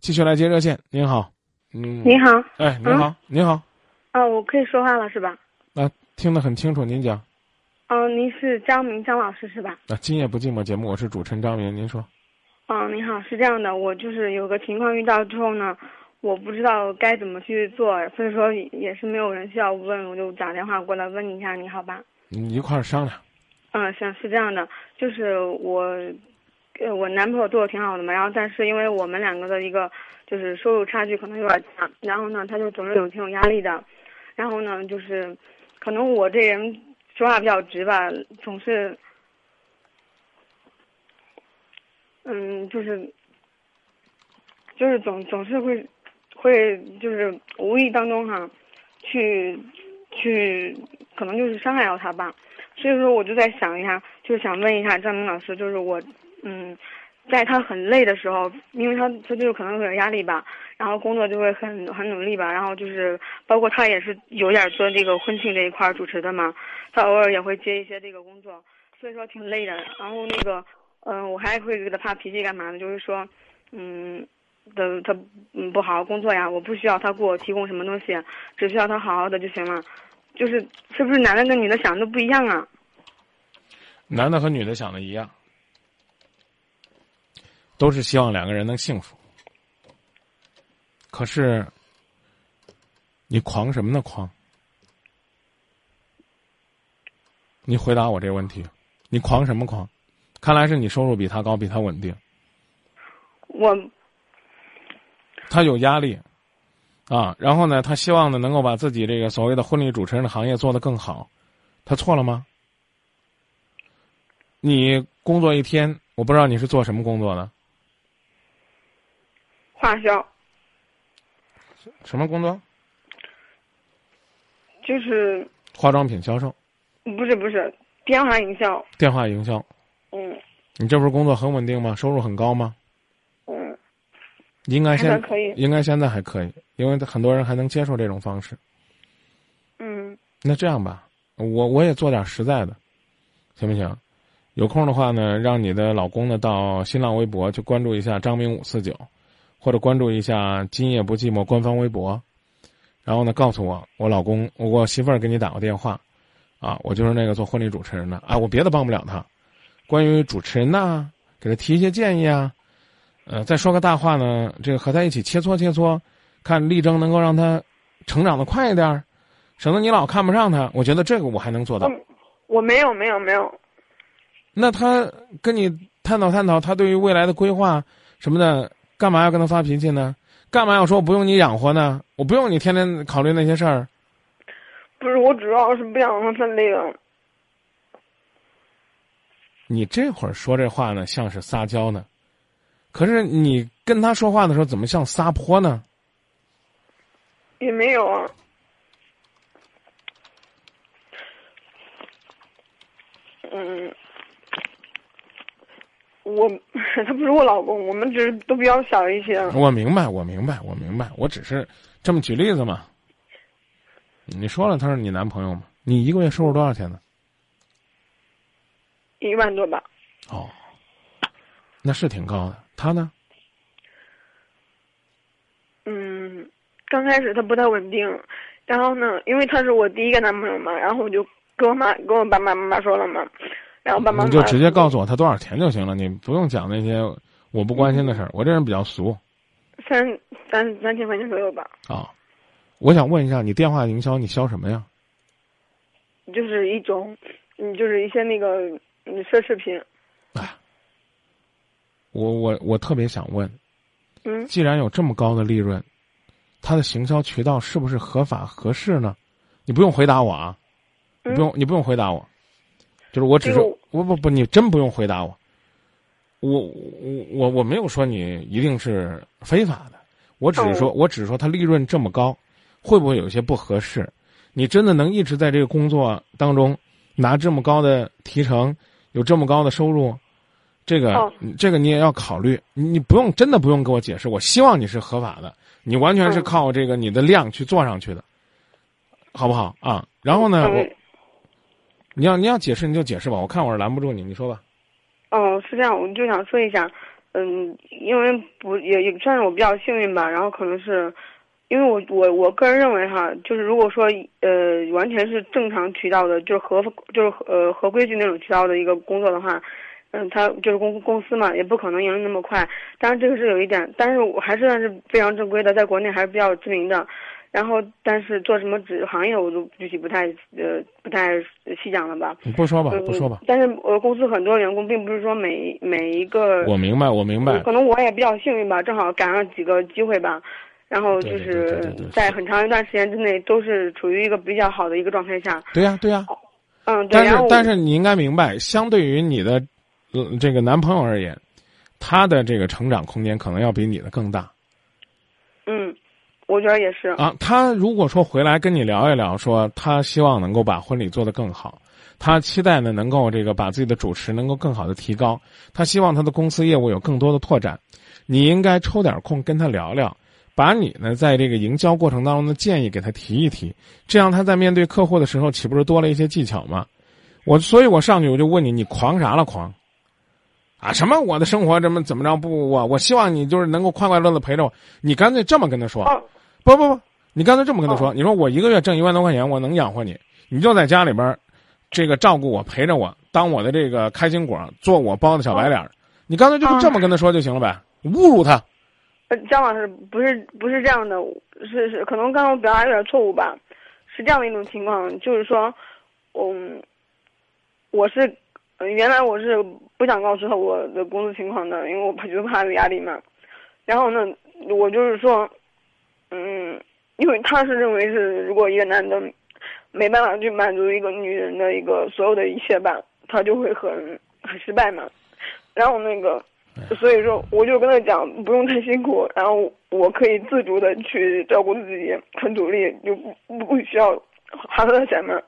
继续来接热线。您好，嗯，您好，哎，您好，您好，啊，我可以说话了是吧？啊，听得很清楚，您讲。嗯，您是张明张老师是吧？啊，今夜不寂寞节目，我是主持人张明，您说。嗯，您好，是这样的，我就是有个情况遇到之后呢，我不知道该怎么去做，所以说也是没有人需要问，我就打电话过来问一下，你好吧？你一块儿商量。嗯，行，是这样的，就是我，呃，我男朋友对我挺好的嘛，然后但是因为我们两个的一个就是收入差距可能有点大，然后呢，他就总是有挺有压力的，然后呢，就是可能我这人说话比较直吧，总是。嗯，就是，就是总总是会，会就是无意当中哈，去去，可能就是伤害到他吧。所以说，我就在想一下，就是想问一下张明老师，就是我，嗯，在他很累的时候，因为他他就是可能有点压力吧，然后工作就会很很努力吧，然后就是包括他也是有点做这个婚庆这一块主持的嘛，他偶尔也会接一些这个工作，所以说挺累的。然后那个。嗯，我还会给他发脾气干嘛呢？就是说，嗯，的他嗯不好好工作呀，我不需要他给我提供什么东西，只需要他好好的就行了。就是是不是男的跟女的想的都不一样啊？男的和女的想的一样，都是希望两个人能幸福。可是，你狂什么呢？狂？你回答我这个问题，你狂什么狂？看来是你收入比他高，比他稳定。我，他有压力，啊，然后呢，他希望呢能够把自己这个所谓的婚礼主持人的行业做得更好，他错了吗？你工作一天，我不知道你是做什么工作的。花销。什么工作？就是化妆品销售。不是不是，电话营销。电话营销。嗯，你这不是工作很稳定吗？收入很高吗？嗯，应该现可以，应该现在还可以，因为很多人还能接受这种方式。嗯，那这样吧，我我也做点实在的，行不行？有空的话呢，让你的老公呢到新浪微博去关注一下张明五四九，或者关注一下今夜不寂寞官方微博，然后呢告诉我，我老公我媳妇儿给你打过电话，啊，我就是那个做婚礼主持人的啊，我别的帮不了他。关于主持人呐，给他提一些建议啊，呃，再说个大话呢，这个和他一起切磋切磋，看力争能够让他成长的快一点，省得你老看不上他。我觉得这个我还能做到。我没有，没有，没有。那他跟你探讨探讨，他对于未来的规划什么的，干嘛要跟他发脾气呢？干嘛要说不用你养活呢？我不用你天天考虑那些事儿。不是，我主要是不想让他累了。你这会儿说这话呢，像是撒娇呢，可是你跟他说话的时候，怎么像撒泼呢？也没有啊。嗯，我他不是我老公，我们只是都比较小一些。我明白，我明白，我明白，我只是这么举例子嘛。你说了他是你男朋友吗？你一个月收入多少钱呢？一万多吧。哦，那是挺高的。他呢？嗯，刚开始他不太稳定，然后呢，因为他是我第一个男朋友嘛，然后我就跟我妈、跟我爸爸妈妈说了嘛，然后爸爸你就直接告诉我他多少钱就行了，你不用讲那些我不关心的事儿。我这人比较俗。三三三千块钱左右吧。啊，我想问一下，你电话营销你销什么呀？就是一种，嗯，就是一些那个。你奢侈品，啊，我我我特别想问，嗯，既然有这么高的利润，它的行销渠道是不是合法合适呢？你不用回答我啊，你不用你不用回答我，就是我只是我不不你真不用回答我，我我我我没有说你一定是非法的，我只是说我只是说他利润这么高，会不会有些不合适？你真的能一直在这个工作当中拿这么高的提成？有这么高的收入，这个这个你也要考虑。你不用真的不用给我解释。我希望你是合法的，你完全是靠这个你的量去做上去的，好不好啊？然后呢，我你要你要解释你就解释吧，我看我是拦不住你，你说吧。哦，是这样，我就想说一下，嗯，因为不也也算是我比较幸运吧，然后可能是，因为我我我个人认为哈，就是如果说呃完全是正常渠道的，就是合就是呃合规矩那种渠道的一个工作的话，嗯，他就是公公司嘛，也不可能盈利那么快。当然这个是有一点，但是我还是算是非常正规的，在国内还是比较知名的。然后，但是做什么职行业，我都具体不太呃不太细讲了吧。你不说吧，不说吧。但是我公司很多员工，并不是说每每一个。我明白，我明白。可能我也比较幸运吧，正好赶上几个机会吧，然后就是在很长一段时间之内都是处于一个比较好的一个状态下。对呀，对呀。嗯，但是但是你应该明白，相对于你的呃这个男朋友而言，他的这个成长空间可能要比你的更大。嗯。我觉得也是啊，他如果说回来跟你聊一聊，说他希望能够把婚礼做得更好，他期待呢能够这个把自己的主持能够更好的提高，他希望他的公司业务有更多的拓展，你应该抽点空跟他聊聊，把你呢在这个营销过程当中的建议给他提一提，这样他在面对客户的时候岂不是多了一些技巧吗？我所以，我上去我就问你，你狂啥了狂？啊，什么我的生活怎么怎么着不我我希望你就是能够快快乐乐陪着我，你干脆这么跟他说。不不不，你干脆这么跟他说，你说我一个月挣一万多块钱，我能养活你，你就在家里边，这个照顾我，陪着我，当我的这个开心果，做我包的小白脸你干脆就是这么跟他说就行了呗，侮辱他。呃，张老师不是不是这样的，是是可能刚刚我表达有点错误吧，是这样的一种情况，就是说，嗯，我是原来我是不想告诉他我的工作情况的，因为我怕觉得怕有压力嘛，然后呢，我就是说。嗯，因为他是认为是，如果一个男的没办法去满足一个女人的一个所有的一切吧，他就会很很失败嘛。然后那个，所以说我就跟他讲，不用太辛苦，然后我可以自主的去照顾自己，很努力，就不不需要花他的钱嘛。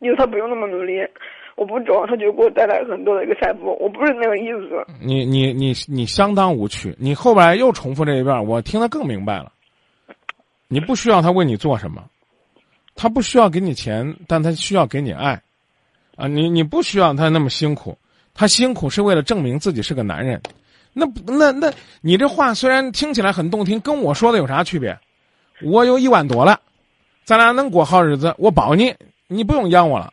因为他不用那么努力，我不种，他就给我带来很多的一个财富。我不是那个意思。你你你你相当无趣，你后边又重复这一遍，我听得更明白了。你不需要他为你做什么，他不需要给你钱，但他需要给你爱，啊，你你不需要他那么辛苦，他辛苦是为了证明自己是个男人，那那那，你这话虽然听起来很动听，跟我说的有啥区别？我有一万多了，咱俩能过好日子，我保你，你不用养我了，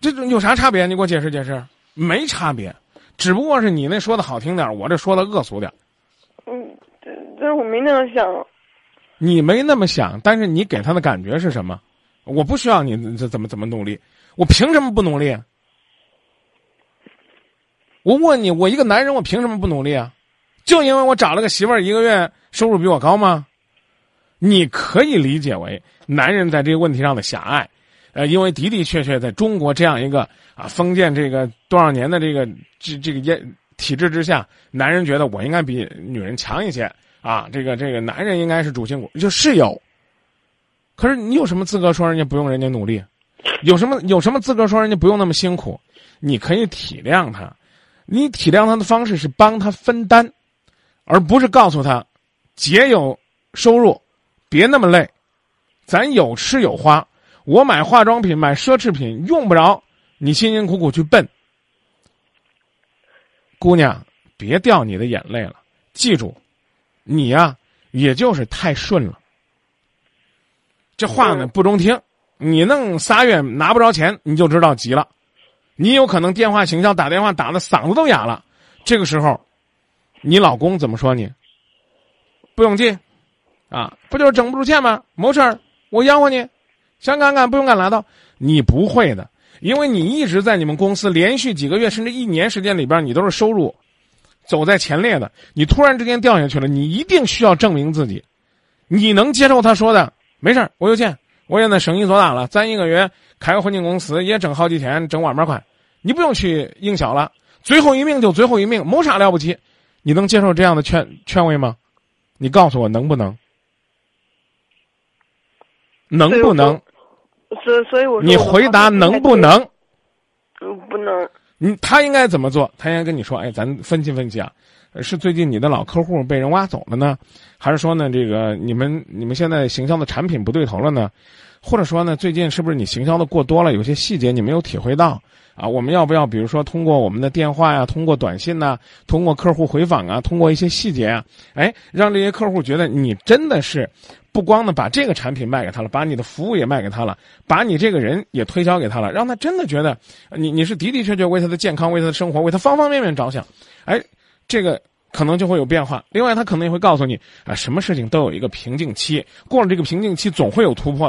这有啥差别？你给我解释解释，没差别，只不过是你那说的好听点，我这说的恶俗点。嗯。但是我没那么想，你没那么想，但是你给他的感觉是什么？我不需要你这怎么怎么努力，我凭什么不努力？我问你，我一个男人，我凭什么不努力啊？就因为我找了个媳妇儿，一个月收入比我高吗？你可以理解为男人在这个问题上的狭隘，呃，因为的的确确在中国这样一个啊封建这个多少年的这个这这个业体制之下，男人觉得我应该比女人强一些。啊，这个这个男人应该是主心骨，就是有。可是你有什么资格说人家不用人家努力？有什么有什么资格说人家不用那么辛苦？你可以体谅他，你体谅他的方式是帮他分担，而不是告诉他，姐有收入，别那么累，咱有吃有花。我买化妆品买奢侈品用不着你辛辛苦苦去奔。姑娘，别掉你的眼泪了，记住。你呀，也就是太顺了。这话呢不中听，你弄仨月拿不着钱，你就知道急了。你有可能电话行销打电话打的嗓子都哑了。这个时候，你老公怎么说你？不用进，啊，不就是挣不出钱吗？没事儿，我养活你，想干干不用干拉倒。你不会的，因为你一直在你们公司连续几个月甚至一年时间里边，你都是收入。走在前列的，你突然之间掉下去了，你一定需要证明自己。你能接受他说的？没事儿我有钱，我现在生意做大了，咱一个月开个婚庆公司也挣好几千，挣万把块。你不用去营销了，最后一名就最后一名，没啥了不起。你能接受这样的劝劝慰吗？你告诉我能不能？能不能？所所以我你回答能不能？嗯，不能。你他应该怎么做？他应该跟你说：“哎，咱分析分析啊，是最近你的老客户被人挖走了呢，还是说呢，这个你们你们现在行销的产品不对头了呢？或者说呢，最近是不是你行销的过多了，有些细节你没有体会到啊？我们要不要比如说通过我们的电话呀，通过短信呐，通过客户回访啊，通过一些细节啊，哎，让这些客户觉得你真的是。”不光呢把这个产品卖给他了，把你的服务也卖给他了，把你这个人也推销给他了，让他真的觉得你你是的的确确为他的健康、为他的生活、为他方方面面着想，哎，这个可能就会有变化。另外，他可能也会告诉你啊，什么事情都有一个瓶颈期，过了这个瓶颈期，总会有突破的。